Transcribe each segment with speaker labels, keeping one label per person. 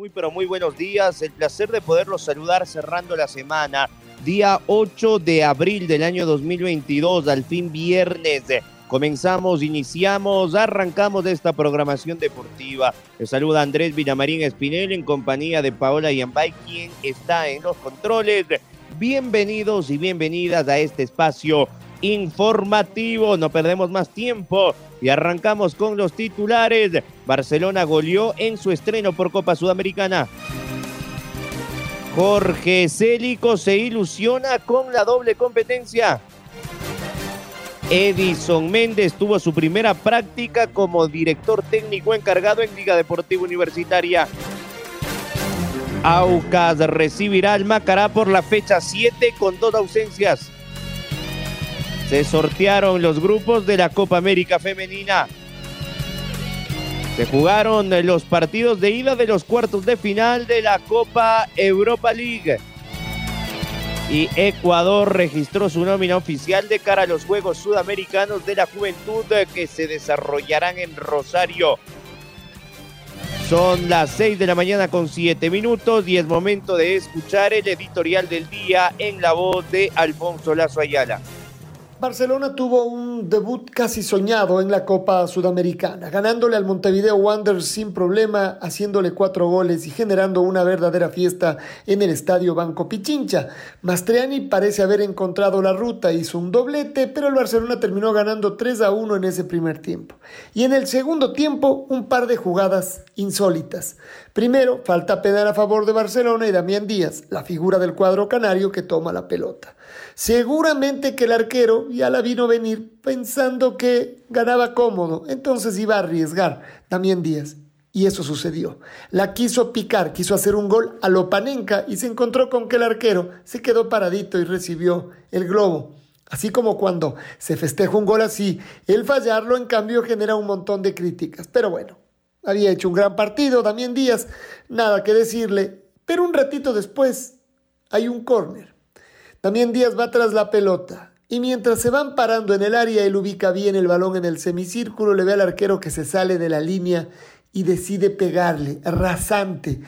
Speaker 1: muy, pero muy buenos días. El placer de poderlos saludar cerrando la semana día 8 de abril del año 2022, al fin viernes. Comenzamos, iniciamos, arrancamos esta programación deportiva. Le saluda Andrés Villamarín Espinel en compañía de Paola Yambay, quien está en los controles. Bienvenidos y bienvenidas a este espacio informativo. No perdemos más tiempo y arrancamos con los titulares. Barcelona goleó en su estreno por Copa Sudamericana. Jorge Célico se ilusiona con la doble competencia. Edison Méndez tuvo su primera práctica como director técnico encargado en Liga Deportiva Universitaria. Aucas recibirá al Macará por la fecha 7 con dos ausencias. Se sortearon los grupos de la Copa América Femenina. Se jugaron los partidos de ida de los cuartos de final de la Copa Europa League. Y Ecuador registró su nómina oficial de cara a los Juegos Sudamericanos de la Juventud que se desarrollarán en Rosario. Son las 6 de la mañana con 7 minutos y es momento de escuchar el editorial del día en la voz de Alfonso Lazo Ayala.
Speaker 2: Barcelona tuvo un debut casi soñado en la Copa Sudamericana, ganándole al Montevideo Wanderers sin problema, haciéndole cuatro goles y generando una verdadera fiesta en el estadio Banco Pichincha. Mastriani parece haber encontrado la ruta, hizo un doblete, pero el Barcelona terminó ganando 3 a 1 en ese primer tiempo. Y en el segundo tiempo, un par de jugadas insólitas. Primero, falta penal a favor de Barcelona y Damián Díaz, la figura del cuadro canario que toma la pelota. Seguramente que el arquero ya la vino venir pensando que ganaba cómodo, entonces iba a arriesgar también Díaz. Y eso sucedió. La quiso picar, quiso hacer un gol a Lopanenka y se encontró con que el arquero se quedó paradito y recibió el globo. Así como cuando se festeja un gol así, el fallarlo en cambio genera un montón de críticas. Pero bueno, había hecho un gran partido, Damián Díaz, nada que decirle. Pero un ratito después hay un córner. También Díaz va tras la pelota. Y mientras se van parando en el área, él ubica bien el balón en el semicírculo, le ve al arquero que se sale de la línea y decide pegarle, rasante,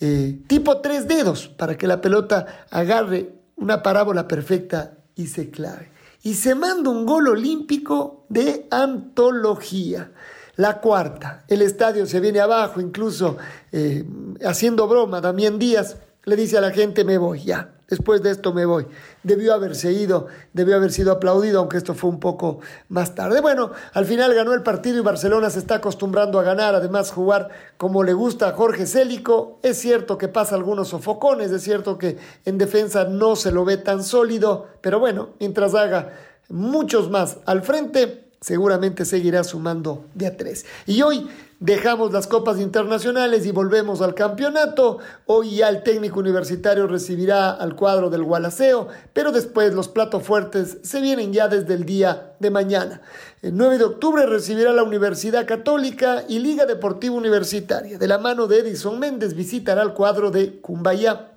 Speaker 2: eh, tipo tres dedos, para que la pelota agarre una parábola perfecta y se clave. Y se manda un gol olímpico de antología. La cuarta, el estadio se viene abajo, incluso eh, haciendo broma, Damián Díaz le dice a la gente, me voy, ya, después de esto me voy. Debió haberse ido, debió haber sido aplaudido, aunque esto fue un poco más tarde. Bueno, al final ganó el partido y Barcelona se está acostumbrando a ganar, además jugar como le gusta a Jorge Célico. Es cierto que pasa algunos sofocones, es cierto que en defensa no se lo ve tan sólido, pero bueno, mientras haga muchos más al frente, seguramente seguirá sumando de a tres. Y hoy Dejamos las copas internacionales y volvemos al campeonato. Hoy ya el técnico universitario recibirá al cuadro del Gualaceo, pero después los platos fuertes se vienen ya desde el día de mañana. El 9 de octubre recibirá la Universidad Católica y Liga Deportiva Universitaria. De la mano de Edison Méndez visitará el cuadro de Cumbayá.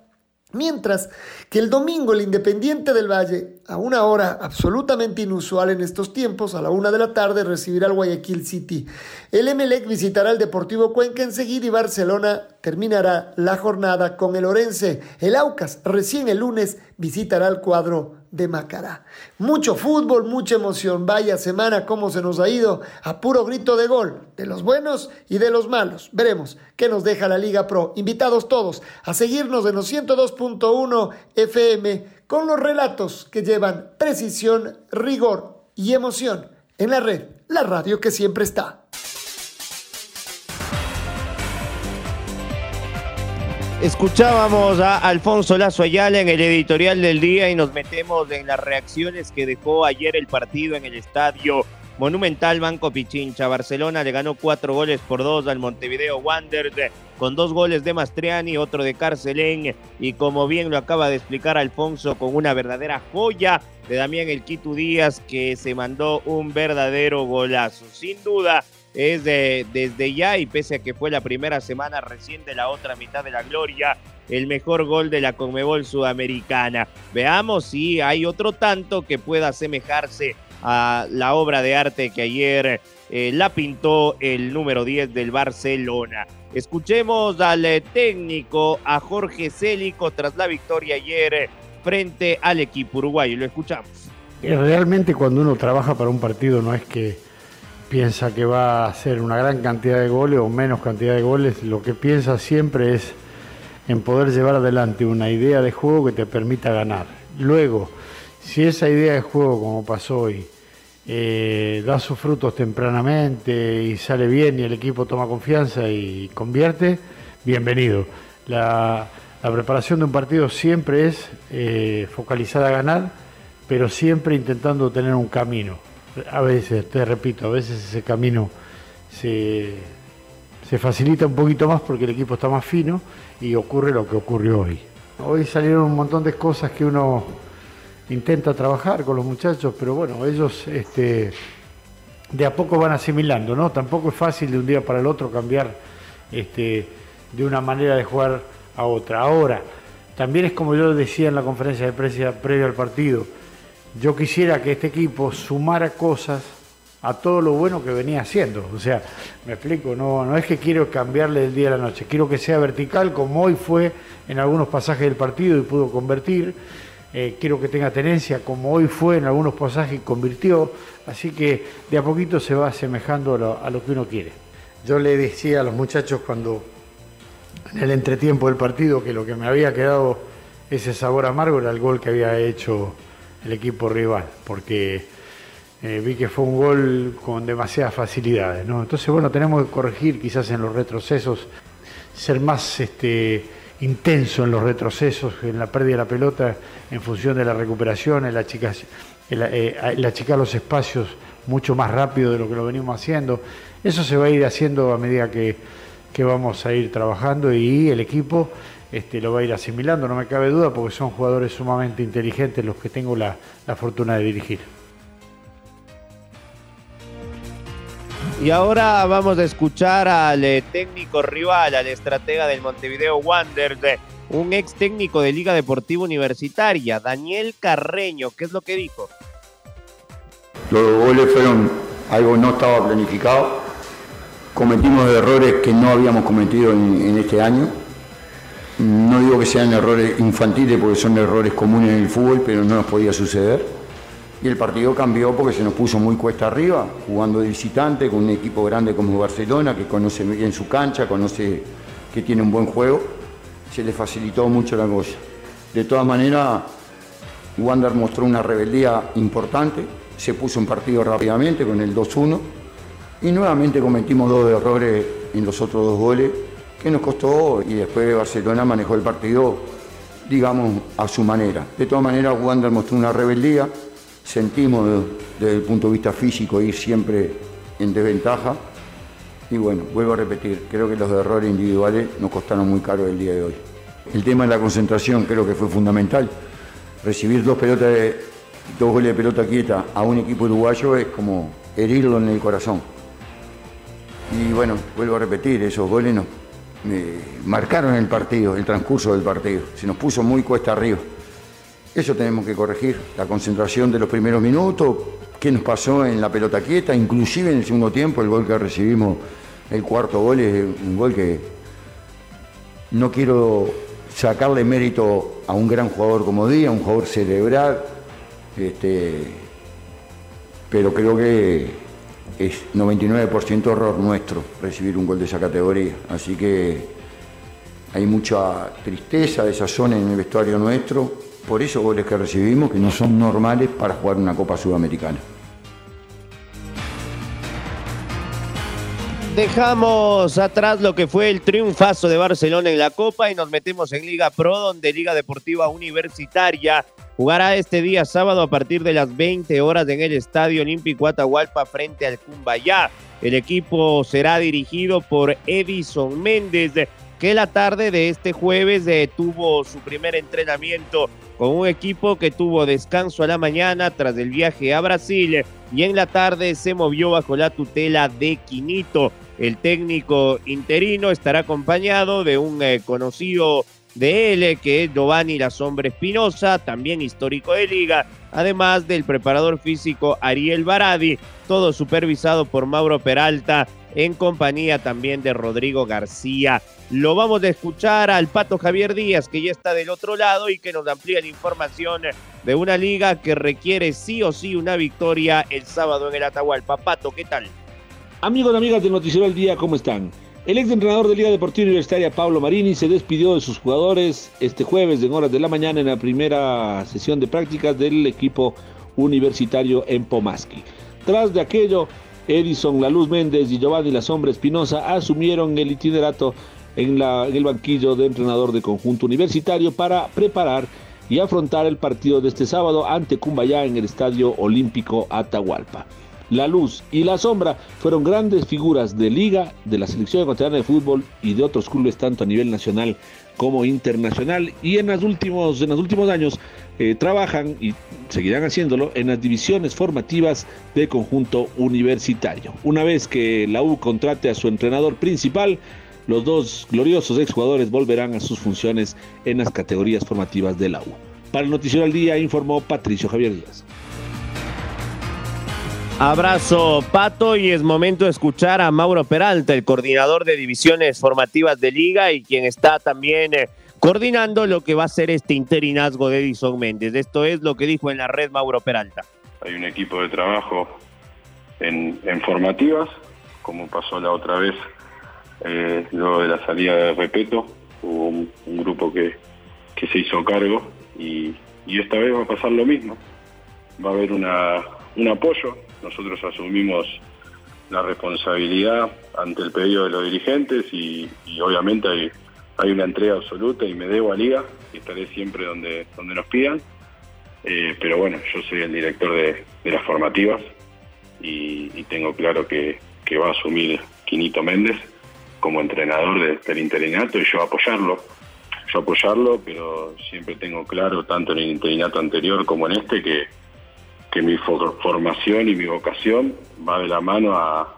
Speaker 2: Mientras que el domingo el Independiente del Valle, a una hora absolutamente inusual en estos tiempos, a la una de la tarde, recibirá al Guayaquil City. El Emelec visitará al Deportivo Cuenca enseguida y Barcelona terminará la jornada con el Orense. El Aucas recién el lunes visitará el cuadro de Macará. Mucho fútbol, mucha emoción. Vaya semana cómo se nos ha ido a puro grito de gol, de los buenos y de los malos. Veremos qué nos deja la Liga Pro. Invitados todos a seguirnos en los 102.1 FM con los relatos que llevan precisión, rigor y emoción en la red, la radio que siempre está.
Speaker 1: Escuchábamos a Alfonso Lazo Ayala en el editorial del día y nos metemos en las reacciones que dejó ayer el partido en el estadio Monumental Banco Pichincha. Barcelona le ganó cuatro goles por dos al Montevideo Wanderers con dos goles de Mastriani, otro de Carcelén y como bien lo acaba de explicar Alfonso con una verdadera joya de Damián El Quito Díaz que se mandó un verdadero golazo. Sin duda es de, desde ya y pese a que fue la primera semana recién de la otra mitad de la gloria, el mejor gol de la Conmebol Sudamericana. Veamos si hay otro tanto que pueda asemejarse a la obra de arte que ayer eh, la pintó el número 10 del Barcelona. Escuchemos al eh, técnico, a Jorge Célico, tras la victoria ayer frente al equipo uruguayo. Lo escuchamos.
Speaker 3: Realmente cuando uno trabaja para un partido no es que piensa que va a hacer una gran cantidad de goles o menos cantidad de goles, lo que piensa siempre es en poder llevar adelante una idea de juego que te permita ganar. Luego, si esa idea de juego, como pasó hoy, eh, da sus frutos tempranamente y sale bien y el equipo toma confianza y convierte, bienvenido. La, preparación de un partido siempre es eh, focalizada a ganar, pero siempre intentando tener un camino a veces, te repito, a veces ese camino se, facilita un poquito más porque el equipo está más fino y ocurre lo que ocurrió hoy. Hoy salieron un montón de cosas que uno intenta trabajar con los muchachos, pero bueno, ellos este, de a poco van asimilando, ¿no? Tampoco es fácil de un día para el otro cambiar este, de una manera de jugar a otra. Ahora, también es como yo decía en la conferencia de prensa previa al partido, yo quisiera que este equipo sumara cosas a todo lo bueno que venía haciendo. O sea, me explico, no, no es que quiero cambiarle del día a la noche, quiero que sea vertical como hoy fue en algunos pasajes del partido y pudo convertir. Eh, quiero que tenga tenencia como hoy fue en algunos pasajes y convirtió. Así que de a poquito se va asemejando a a lo que uno quiere. Yo le decía a los muchachos cuando en el entretiempo del partido que lo que me había quedado ese sabor amargo era el gol que había hecho el equipo rival, porque eh, vi que fue un gol con demasiadas facilidades. ¿no? Entonces, bueno, tenemos que corregir quizás en los retrocesos, ser más este, intenso en los retrocesos, en la pérdida de la pelota, en función de la recuperación, en la chica, en la, eh, achicar los espacios mucho más rápido de lo que lo venimos haciendo. Eso se va a ir haciendo a medida que, que vamos a ir trabajando y el equipo este, lo va a ir asimilando, no me cabe duda, porque son jugadores sumamente inteligentes los que tengo la, fortuna de dirigir.
Speaker 1: Y ahora vamos a escuchar al eh, técnico rival, al estratega del Montevideo Wanderers, un ex técnico de Liga Deportiva Universitaria, Daniel Carreño. ¿Qué es lo que dijo?
Speaker 4: Los goles fueron algo no estaba planificado. Cometimos errores que no habíamos cometido en este año no digo que sean errores infantiles porque son errores comunes en el fútbol, pero no nos podía suceder. Y el partido cambió porque se nos puso muy cuesta arriba, jugando de visitante con un equipo grande como Barcelona, que conoce bien su cancha, conoce que tiene un buen juego. Se le facilitó mucho la cosa. De todas maneras, Wander mostró una rebeldía importante, se puso en partido rápidamente con el 2-1 y nuevamente cometimos dos errores en los otros dos goles que nos costó y después Barcelona manejó el partido, digamos, a su manera. De todas maneras, Wander mostró una rebeldía, sentimos desde el punto de vista físico ir siempre en desventaja. Y bueno, vuelvo a repetir, creo que los errores individuales nos costaron muy caro el día de hoy. El tema de la concentración creo que fue fundamental. Recibir dos pelotas de, dos goles de pelota quieta a un equipo uruguayo es como herirlo en el corazón. Y bueno, vuelvo a repetir, esos goles nos, marcaron el partido, el transcurso del partido. Se nos puso muy cuesta arriba. Eso tenemos que corregir, la concentración de los primeros minutos, qué nos pasó en la pelota quieta, inclusive en el segundo tiempo, el gol que recibimos, el cuarto gol es un gol que no quiero sacarle mérito a un gran jugador como Díaz, un jugador cerebral, este, pero creo que es 99% error nuestro recibir un gol de esa categoría. Así que hay mucha tristeza, de esa zona en el vestuario nuestro, por esos goles que recibimos que no son normales para jugar una Copa Sudamericana.
Speaker 1: Dejamos atrás lo que fue el triunfazo de Barcelona en la Copa y nos metemos en Liga Pro, donde Liga Deportiva Universitaria jugará este día sábado a partir de las 20 horas en el Estadio Olímpico Atahualpa frente al Cumbayá. El equipo será dirigido por Edison Méndez, que la tarde de este jueves eh, tuvo su primer entrenamiento con un equipo que tuvo descanso a la mañana tras el viaje a Brasil y en la tarde se movió bajo la tutela de Quinito. El técnico interino estará acompañado de un eh, conocido de él, eh, que es Giovanni La Sombra Espinosa, también histórico de liga, además del preparador físico Ariel Baradi, todo supervisado por Mauro Peralta, en compañía también de Rodrigo García. Lo vamos a escuchar al Pato Javier Díaz, que ya está del otro lado y que nos amplía la información de una liga que requiere sí o sí una victoria el sábado en el Atahualpa. Pato, ¿qué tal?
Speaker 5: Amigos y amigas de Noticiero al Día, ¿cómo están? El ex entrenador de Liga Deportiva Universitaria, Pablo Marini, se despidió de sus jugadores este jueves en horas de la mañana en la primera sesión de prácticas del equipo universitario en Pomaski. Tras de aquello, Edison La Luz Méndez y Giovanni La Sombra Espinosa asumieron el itinerato en, en el banquillo de entrenador de conjunto universitario para preparar y afrontar el partido de este sábado ante Cumbayá en el Estadio Olímpico Atahualpa. La luz y la sombra fueron grandes figuras de liga, de la selección ecuatoriana de fútbol y de otros clubes tanto a nivel nacional como internacional y en, los últimos, en los últimos años eh, trabajan y seguirán haciéndolo en las divisiones formativas de conjunto universitario. Una vez que la U contrate a su entrenador principal, los dos gloriosos exjugadores volverán a sus funciones en las categorías formativas de la U. Para el Noticiero al Día informó Patricio Javier Díaz.
Speaker 1: Abrazo, Pato, y es momento de escuchar a Mauro Peralta, el coordinador de divisiones formativas de Liga y quien está también eh, coordinando lo que va a ser este interinazgo de Edison Méndez. Esto es lo que dijo en la red Mauro Peralta.
Speaker 6: Hay un equipo de trabajo en, formativas, como pasó la otra vez, eh, luego de la salida de Repeto, hubo un, grupo que, que, se hizo cargo y, y esta vez va a pasar lo mismo. Va a haber una, un apoyo nosotros asumimos la responsabilidad ante el pedido de los dirigentes y, obviamente hay, hay, una entrega absoluta y me debo a Liga y estaré siempre donde, donde nos pidan. Eh, pero bueno, yo soy el director de, las formativas y, tengo claro que, va a asumir Quinito Méndez como entrenador del interinato y yo apoyarlo. Yo apoyarlo, pero siempre tengo claro, tanto en el interinato anterior como en este, que, que mi formación y mi vocación va de la mano a,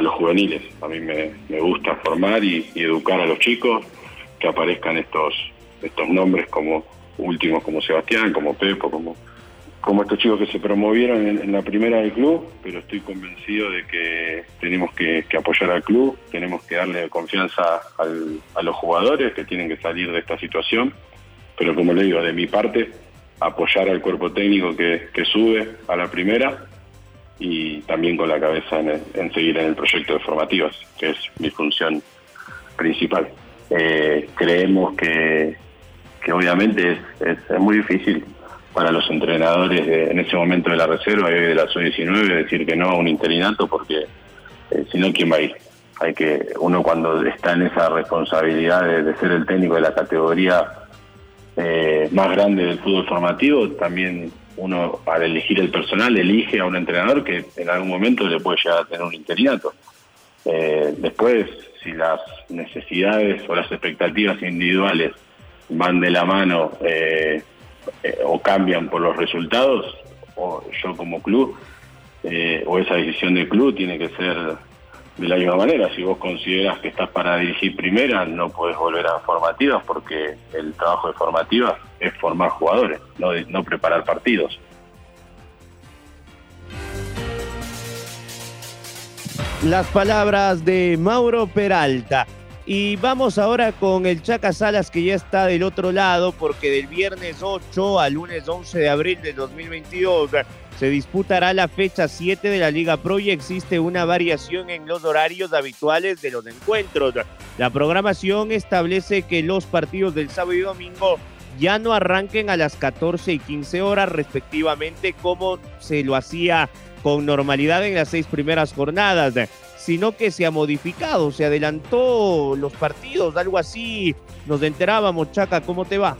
Speaker 6: los juveniles. A mí me, gusta formar y, educar a los chicos, que aparezcan estos, estos nombres como últimos como Sebastián, como Pepo, como, como estos chicos que se promovieron en, la primera del club, pero estoy convencido de que tenemos que, apoyar al club, tenemos que darle confianza a los jugadores que tienen que salir de esta situación, pero como le digo, de mi parte, apoyar al cuerpo técnico que, sube a la primera y también con la cabeza en, seguir en el proyecto de formativas, que es mi función principal. Eh, creemos que, que obviamente es, muy difícil para los entrenadores en ese momento de la reserva y de la sub-19 decir que no a un interinato porque eh, si no, ¿quién va a ir? Hay que, uno cuando está en esa responsabilidad de ser el técnico de la categoría eh, más grande del fútbol formativo, también uno al elegir el personal elige a un entrenador que en algún momento le puede llegar a tener un interinato. Eh, después, si las necesidades o las expectativas individuales van de la mano eh, o cambian por los resultados, o yo como club, o esa decisión del club tiene que ser de la misma manera, si vos consideras que estás para dirigir primera, no puedes volver a formativas porque el trabajo de formativas es formar jugadores, no, preparar partidos.
Speaker 1: Las palabras de Mauro Peralta. Y vamos ahora con el Chaca Salas que ya está del otro lado porque del viernes 8 al lunes 11 de abril del 2022 se disputará la fecha 7 de la Liga Pro y existe una variación en los horarios habituales de los encuentros. La programación establece que los partidos del sábado y domingo ya no arranquen a las 14 y 15 horas respectivamente como se lo hacía con normalidad en las seis primeras jornadas sino que se ha modificado, se adelantó los partidos, algo así nos enterábamos. Chaca, ¿cómo te va?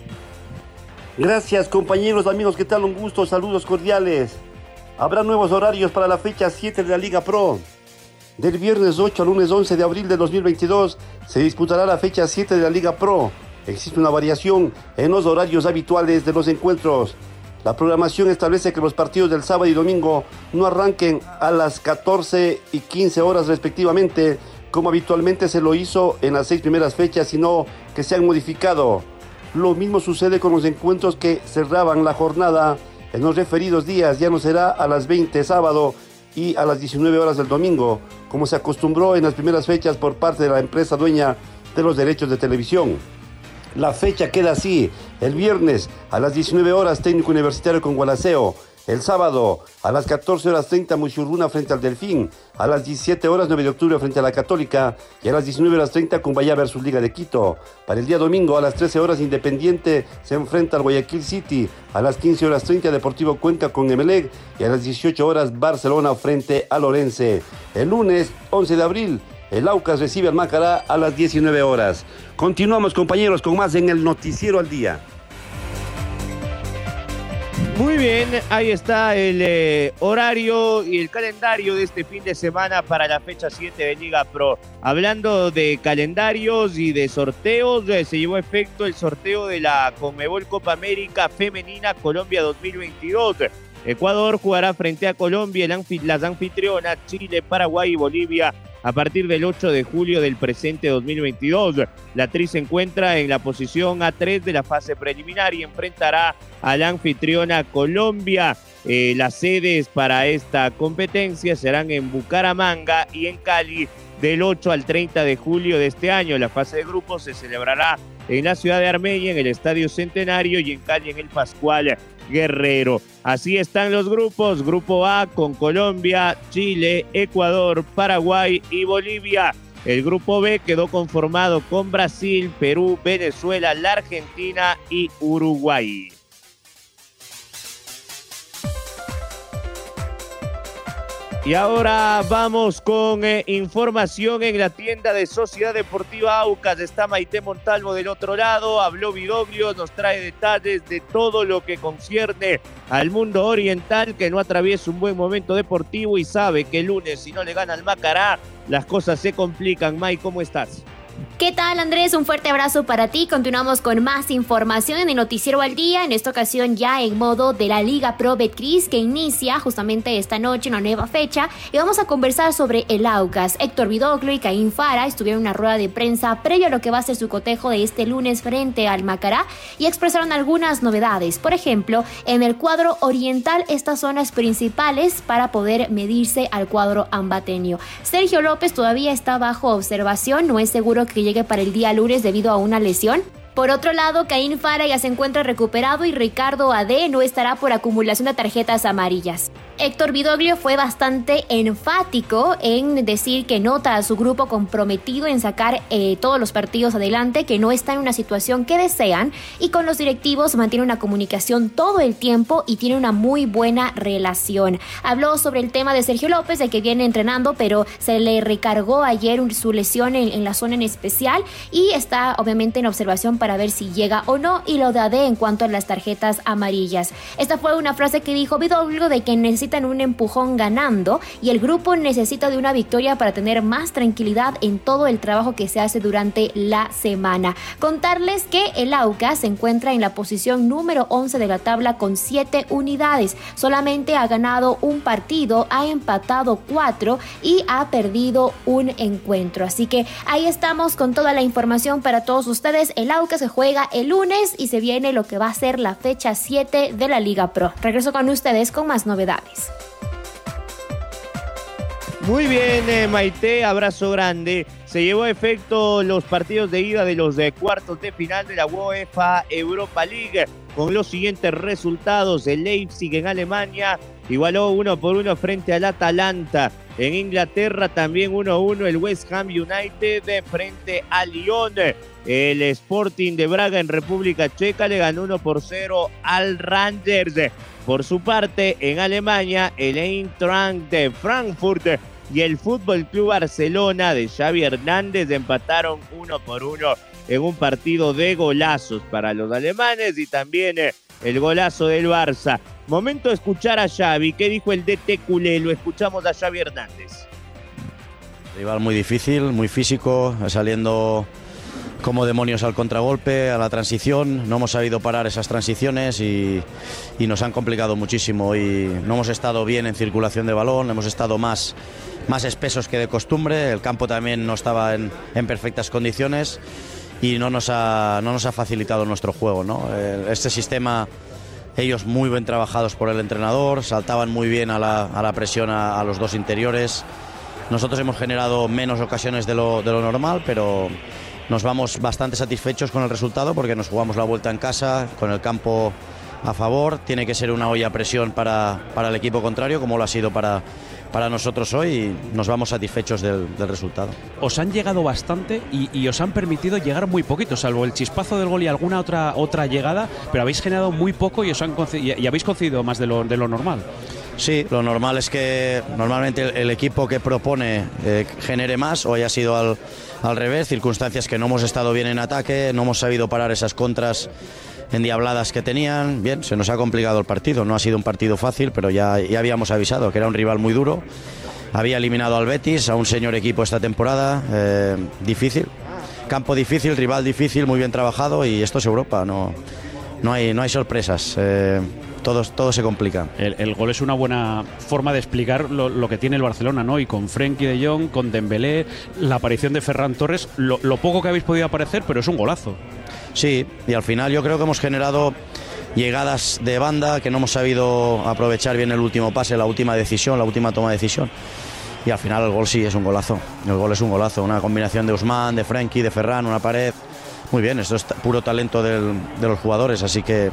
Speaker 7: Gracias compañeros, amigos, ¿qué tal? Un gusto, saludos cordiales. Habrá nuevos horarios para la fecha 7 de la Liga Pro. Del viernes 8 al lunes 11 de abril de 2022 se disputará la fecha 7 de la Liga Pro. Existe una variación en los horarios habituales de los encuentros. La programación establece que los partidos del sábado y domingo no arranquen a las 14 y 15 horas respectivamente, como habitualmente se lo hizo en las seis primeras fechas, sino que se han modificado. Lo mismo sucede con los encuentros que cerraban la jornada en los referidos días. Ya no será a las 20 sábado y a las 19 horas del domingo, como se acostumbró en las primeras fechas por parte de la empresa dueña de los derechos de televisión. La fecha queda así. El viernes a las 19 horas técnico universitario con Gualaceo. El sábado a las 14 horas 30 Muchurruna frente al Delfín, a las 17 horas 9 de octubre frente a la Católica y a las 19 horas 30 Cumbaya versus Liga de Quito. Para el día domingo a las 13 horas Independiente se enfrenta al Guayaquil City, a las 15 horas 30 Deportivo Cuenca con Emelec y a las 18 horas Barcelona frente a Lorense. El lunes 11 de abril el Aucas recibe al Macará a las 19 horas. Continuamos compañeros con más en el Noticiero al Día.
Speaker 1: Muy bien, ahí está el eh, horario y el calendario de este fin de semana para la fecha 7 de Liga Pro. Hablando de calendarios y de sorteos, eh, se llevó a efecto el sorteo de la Conmebol Copa América Femenina Colombia 2022. Ecuador jugará frente a Colombia, las anfitrionas Chile, Paraguay y Bolivia a partir del 8 de julio del presente 2022. La actriz se encuentra en la posición A3 de la fase preliminar y enfrentará a la anfitriona Colombia. Eh, las sedes para esta competencia serán en Bucaramanga y en Cali del 8 al 30 de julio de este año. La fase de grupos se celebrará en la ciudad de Armenia, en el Estadio Centenario y en Cali en el Pascual Guerrero. Así están los grupos. Grupo A con Colombia, Chile, Ecuador, Paraguay y Bolivia. El grupo B quedó conformado con Brasil, Perú, Venezuela, la Argentina y Uruguay. Y ahora vamos con eh, información en la tienda de Sociedad Deportiva Aucas. Está Maite Montalvo del otro lado. Habló Vidoglio, nos trae detalles de todo lo que concierne al mundo oriental que no atraviesa un buen momento deportivo y sabe que el lunes, si no le gana al Macará, las cosas se complican. May, ¿cómo estás?
Speaker 8: ¿Qué tal Andrés? Un fuerte abrazo para ti. Continuamos con más información en el Noticiero al Día, en esta ocasión ya en modo de la Liga Pro Betcris que inicia justamente esta noche, una nueva fecha, y vamos a conversar sobre el Aucas. Héctor Vidoclo y Caín Fara estuvieron en una rueda de prensa previo a lo que va a ser su cotejo de este lunes frente al Macará y expresaron algunas novedades. Por ejemplo, en el cuadro oriental, estas zonas principales para poder medirse al cuadro ambateño. Sergio López todavía está bajo observación, no es seguro que llegue para el día lunes debido a una lesión. Por otro lado, Caín Fara ya se encuentra recuperado y Ricardo Ade no estará por acumulación de tarjetas amarillas. Héctor Vidoglio fue bastante enfático en decir que nota a su grupo comprometido en sacar eh, todos los partidos adelante, que no está en una situación que desean y con los directivos mantiene una comunicación todo el tiempo y tiene una muy buena relación. Habló sobre el tema de Sergio López, de que viene entrenando, pero se le recargó ayer su lesión en, la zona en especial y está obviamente en observación para ver si llega o no y lo de Ade en cuanto a las tarjetas amarillas. Esta fue una frase que dijo Vidoglio de que necesita necesitan un empujón ganando y el grupo necesita de una victoria para tener más tranquilidad en todo el trabajo que se hace durante la semana. Contarles que el AUCA se encuentra en la posición número 11 de la tabla con 7 unidades. Solamente ha ganado un partido, ha empatado 4 y ha perdido un encuentro. Así que ahí estamos con toda la información para todos ustedes. El AUCA se juega el lunes y se viene lo que va a ser la fecha 7 de la Liga Pro. Regreso con ustedes con más novedades.
Speaker 1: Muy bien, eh, Maite, abrazo grande. Se llevó a efecto los partidos de ida de los de cuartos de final de la UEFA Europa League con los siguientes resultados. El Leipzig en Alemania igualó uno por uno frente al Atalanta. En Inglaterra también 1-1 el West Ham United frente al Lyon. El Sporting de Braga en República Checa le ganó 1 por 0 al Rangers. Por su parte, en Alemania, el Eintracht de Frankfurt y el Fútbol Club Barcelona de Xavi Hernández empataron uno por uno en un partido de golazos para los alemanes y también eh, el golazo del Barça. Momento de escuchar a Xavi. ¿Qué dijo el DT culé? Lo escuchamos a Xavi Hernández.
Speaker 9: Rival muy difícil, muy físico, saliendo como demonios al contragolpe, a la transición. No hemos sabido parar esas transiciones y, y, nos han complicado muchísimo. Y no hemos estado bien en circulación de balón, hemos estado más, más espesos que de costumbre. El campo también no estaba en, en perfectas condiciones y no nos ha, no nos ha facilitado nuestro juego. ¿no? Este sistema, ellos muy bien trabajados por el entrenador, saltaban muy bien a la, a la presión a, los dos interiores. Nosotros hemos generado menos ocasiones de lo, de lo normal, pero nos vamos bastante satisfechos con el resultado porque nos jugamos la vuelta en casa, con el campo a favor. Tiene que ser una olla a presión para, para el equipo contrario, como lo ha sido para, para nosotros hoy y nos vamos satisfechos del, del resultado.
Speaker 10: Os han llegado bastante y, y, os han permitido llegar muy poquito, salvo el chispazo del gol y alguna otra, otra llegada, pero habéis generado muy poco y, os han y, y habéis concedido más de lo, de lo normal.
Speaker 9: Sí, lo normal es que normalmente el, el equipo que propone eh, genere más, hoy ha sido al, al revés, circunstancias que no hemos estado bien en ataque, no hemos sabido parar esas contras endiabladas que tenían. Bien, se nos ha complicado el partido. No ha sido un partido fácil, pero ya, ya habíamos avisado que era un rival muy duro. Había eliminado al Betis, a un señor equipo esta temporada. Eh, difícil. Campo difícil, rival difícil, muy bien trabajado y esto es Europa. No, no, hay, no hay sorpresas. Eh, todo, todo, se complica.
Speaker 10: El, gol es una buena forma de explicar lo, que tiene el Barcelona, ¿no? Y con Frenkie de Jong, con Dembélé, la aparición de Ferran Torres, lo, poco que habéis podido aparecer, pero es un golazo.
Speaker 9: Sí, y al final yo creo que hemos generado llegadas de banda que no hemos sabido aprovechar bien el último pase, la última decisión, la última toma de decisión. Y al final el gol sí es un golazo. El gol es un golazo, una combinación de Usman, de Frenkie, de Ferran, una pared. Muy bien, esto es puro talento de los jugadores, así que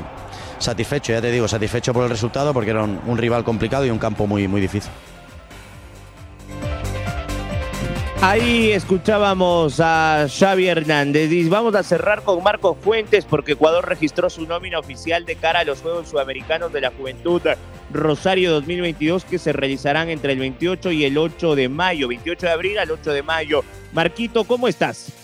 Speaker 9: satisfecho, ya te digo, satisfecho por el resultado porque era un, un rival complicado y un campo muy, muy difícil.
Speaker 1: Ahí escuchábamos a Xavi Hernández y vamos a cerrar con Marcos Fuentes porque Ecuador registró su nómina oficial de cara a los Juegos Sudamericanos de la Juventud Rosario 2022 que se realizarán entre el 28 y el 8 de mayo, 28 de abril al 8 de mayo. Marquito, ¿cómo estás?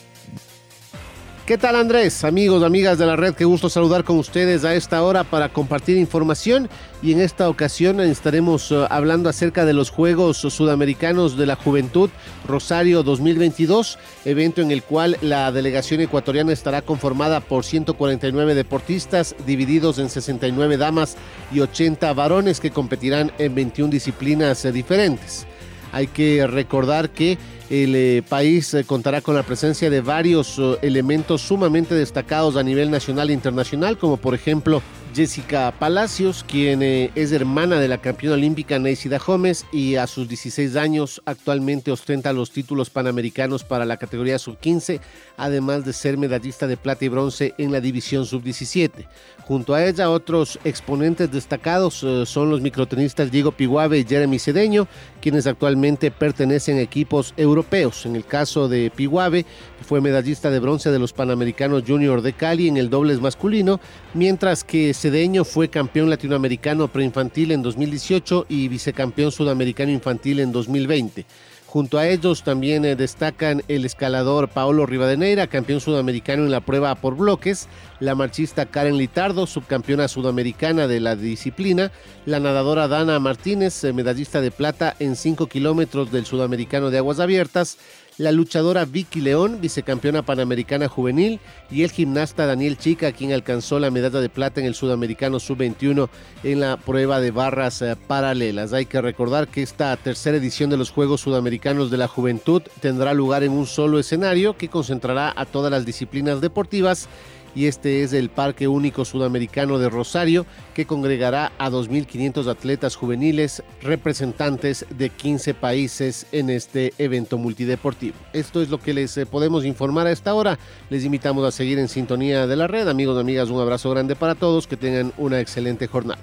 Speaker 11: ¿Qué tal Andrés? Amigos, amigas de la red, qué gusto saludar con ustedes a esta hora para compartir información y en esta ocasión estaremos uh, hablando acerca de los Juegos Sudamericanos de la Juventud Rosario 2022, evento en el cual la delegación ecuatoriana estará conformada por 149 deportistas divididos en 69 damas y 80 varones que competirán en 21 disciplinas uh, diferentes. Hay que recordar que el eh, país eh, contará con la presencia de varios eh, elementos sumamente destacados a nivel nacional e internacional, como por ejemplo Jessica Palacios, quien eh, es hermana de la campeona olímpica Neisida Gómez y a sus 16 años actualmente ostenta los títulos panamericanos para la categoría sub-15, además de ser medallista de plata y bronce en la división sub-17. Junto a ella, otros exponentes destacados eh, son los microtenistas Diego Piguave y Jeremy Cedeño, quienes actualmente pertenecen a equipos europeos. En el caso de Piguave, fue medallista de bronce de los Panamericanos Junior de Cali en el dobles masculino, mientras que Cedeño fue campeón latinoamericano preinfantil en 2018 y vicecampeón sudamericano infantil en 2020. Junto a ellos también eh, destacan el escalador Paolo Rivadeneira, campeón sudamericano en la prueba por bloques, la marchista Karen Litardo, subcampeona sudamericana de la disciplina, la nadadora Dana Martínez, eh, medallista de plata en 5 kilómetros del sudamericano de aguas abiertas, la luchadora Vicky León, vicecampeona panamericana juvenil, y el gimnasta Daniel Chica, quien alcanzó la medalla de plata en el sudamericano sub-21 en la prueba de barras eh, paralelas. Hay que recordar que esta tercera edición de los Juegos Sudamericanos de la Juventud tendrá lugar en un solo escenario que concentrará a todas las disciplinas deportivas y este es el Parque Único Sudamericano de Rosario que congregará a 2.500 atletas juveniles representantes de 15 países en este evento multideportivo. Esto es lo que les eh, podemos informar a esta hora. Les invitamos a seguir en sintonía de la red. Amigos y amigas, un abrazo grande para todos. Que tengan una excelente jornada.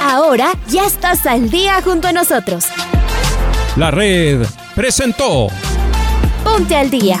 Speaker 12: Ahora ya estás al día junto a nosotros.
Speaker 13: La red presentó.
Speaker 12: Ponte al día